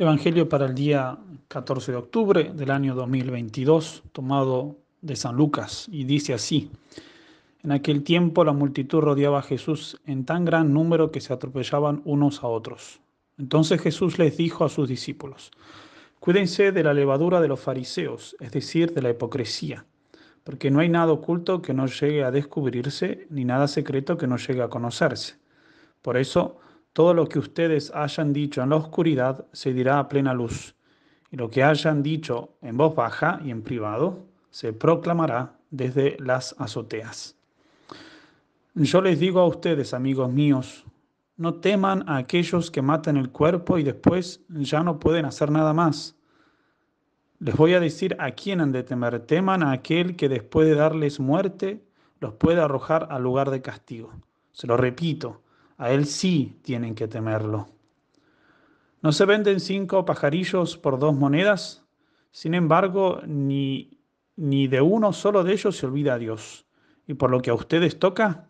Evangelio para el día 14 de octubre del año 2022, tomado de San Lucas, y dice así. En aquel tiempo la multitud rodeaba a Jesús en tan gran número que se atropellaban unos a otros. Entonces Jesús les dijo a sus discípulos, Cuídense de la levadura de los fariseos, es decir, de la hipocresía, porque no hay nada oculto que no llegue a descubrirse, ni nada secreto que no llegue a conocerse. Por eso, todo lo que ustedes hayan dicho en la oscuridad se dirá a plena luz, y lo que hayan dicho en voz baja y en privado se proclamará desde las azoteas. Yo les digo a ustedes, amigos míos, no teman a aquellos que matan el cuerpo y después ya no pueden hacer nada más. Les voy a decir a quién han de temer. Teman a aquel que después de darles muerte los puede arrojar al lugar de castigo. Se lo repito, a él sí tienen que temerlo. ¿No se venden cinco pajarillos por dos monedas? Sin embargo, ni, ni de uno solo de ellos se olvida Dios. Y por lo que a ustedes toca,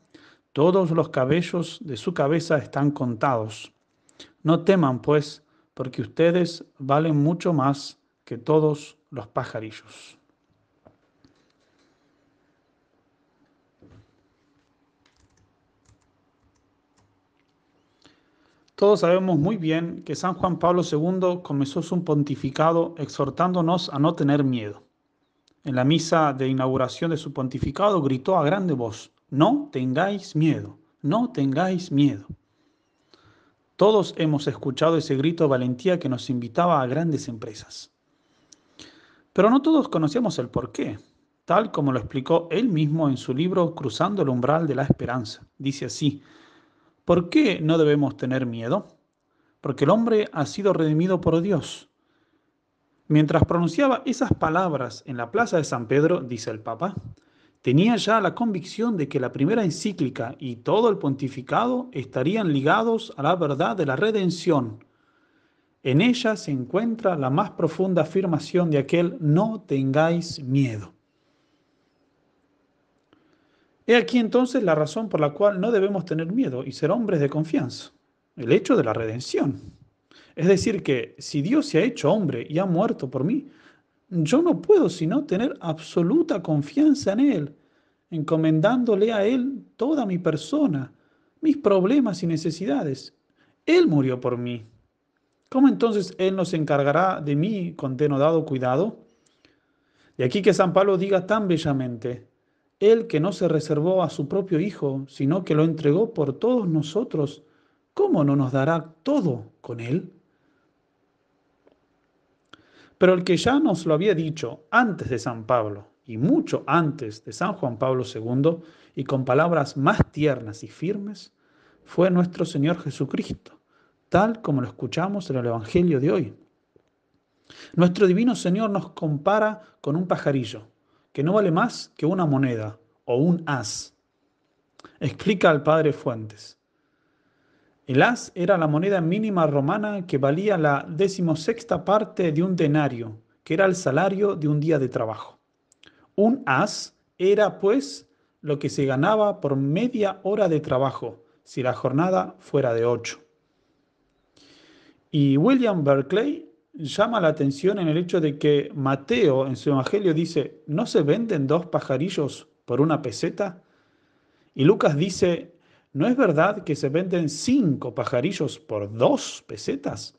todos los cabellos de su cabeza están contados. No teman, pues, porque ustedes valen mucho más que todos los pajarillos. Todos sabemos muy bien que San Juan Pablo II comenzó su pontificado exhortándonos a no tener miedo. En la misa de inauguración de su pontificado gritó a grande voz, no tengáis miedo, no tengáis miedo. Todos hemos escuchado ese grito de valentía que nos invitaba a grandes empresas. Pero no todos conocíamos el porqué, tal como lo explicó él mismo en su libro Cruzando el umbral de la esperanza. Dice así, ¿Por qué no debemos tener miedo? Porque el hombre ha sido redimido por Dios. Mientras pronunciaba esas palabras en la plaza de San Pedro, dice el Papa, tenía ya la convicción de que la primera encíclica y todo el pontificado estarían ligados a la verdad de la redención. En ella se encuentra la más profunda afirmación de aquel no tengáis miedo. He aquí entonces la razón por la cual no debemos tener miedo y ser hombres de confianza, el hecho de la redención. Es decir, que si Dios se ha hecho hombre y ha muerto por mí, yo no puedo sino tener absoluta confianza en Él, encomendándole a Él toda mi persona, mis problemas y necesidades. Él murió por mí. ¿Cómo entonces Él nos encargará de mí con denodado cuidado? De aquí que San Pablo diga tan bellamente, él que no se reservó a su propio Hijo, sino que lo entregó por todos nosotros, ¿cómo no nos dará todo con Él? Pero el que ya nos lo había dicho antes de San Pablo y mucho antes de San Juan Pablo II, y con palabras más tiernas y firmes, fue nuestro Señor Jesucristo, tal como lo escuchamos en el Evangelio de hoy. Nuestro Divino Señor nos compara con un pajarillo que no vale más que una moneda o un as. Explica al padre Fuentes. El as era la moneda mínima romana que valía la decimosexta parte de un denario, que era el salario de un día de trabajo. Un as era, pues, lo que se ganaba por media hora de trabajo, si la jornada fuera de ocho. Y William Berkeley llama la atención en el hecho de que Mateo en su Evangelio dice, ¿no se venden dos pajarillos por una peseta? Y Lucas dice, ¿no es verdad que se venden cinco pajarillos por dos pesetas?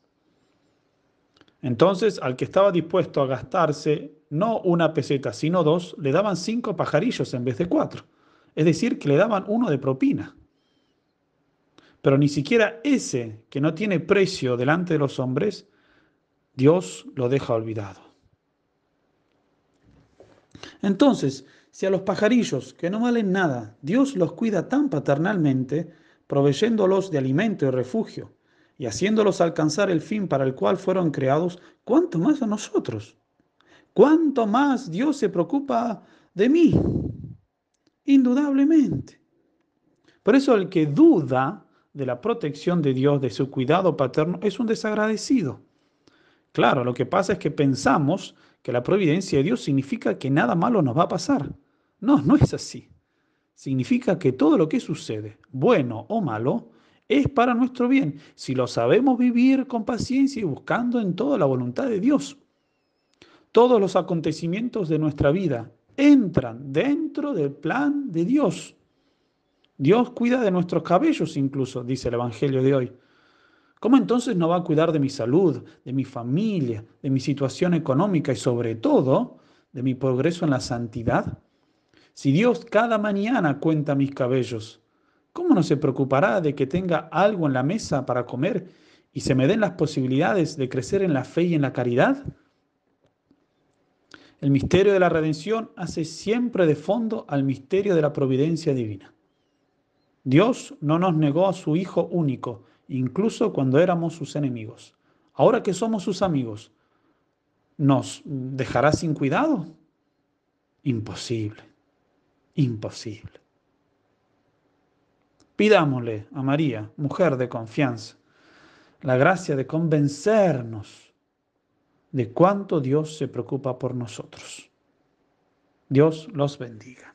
Entonces al que estaba dispuesto a gastarse no una peseta, sino dos, le daban cinco pajarillos en vez de cuatro. Es decir, que le daban uno de propina. Pero ni siquiera ese, que no tiene precio delante de los hombres, Dios lo deja olvidado. Entonces, si a los pajarillos, que no valen nada, Dios los cuida tan paternalmente, proveyéndolos de alimento y refugio, y haciéndolos alcanzar el fin para el cual fueron creados, ¿cuánto más a nosotros? ¿Cuánto más Dios se preocupa de mí? Indudablemente. Por eso el que duda de la protección de Dios, de su cuidado paterno, es un desagradecido. Claro, lo que pasa es que pensamos que la providencia de Dios significa que nada malo nos va a pasar. No, no es así. Significa que todo lo que sucede, bueno o malo, es para nuestro bien, si lo sabemos vivir con paciencia y buscando en toda la voluntad de Dios. Todos los acontecimientos de nuestra vida entran dentro del plan de Dios. Dios cuida de nuestros cabellos incluso, dice el Evangelio de hoy. ¿Cómo entonces no va a cuidar de mi salud, de mi familia, de mi situación económica y sobre todo de mi progreso en la santidad? Si Dios cada mañana cuenta mis cabellos, ¿cómo no se preocupará de que tenga algo en la mesa para comer y se me den las posibilidades de crecer en la fe y en la caridad? El misterio de la redención hace siempre de fondo al misterio de la providencia divina. Dios no nos negó a su Hijo único, incluso cuando éramos sus enemigos. Ahora que somos sus amigos, ¿nos dejará sin cuidado? Imposible, imposible. Pidámosle a María, mujer de confianza, la gracia de convencernos de cuánto Dios se preocupa por nosotros. Dios los bendiga.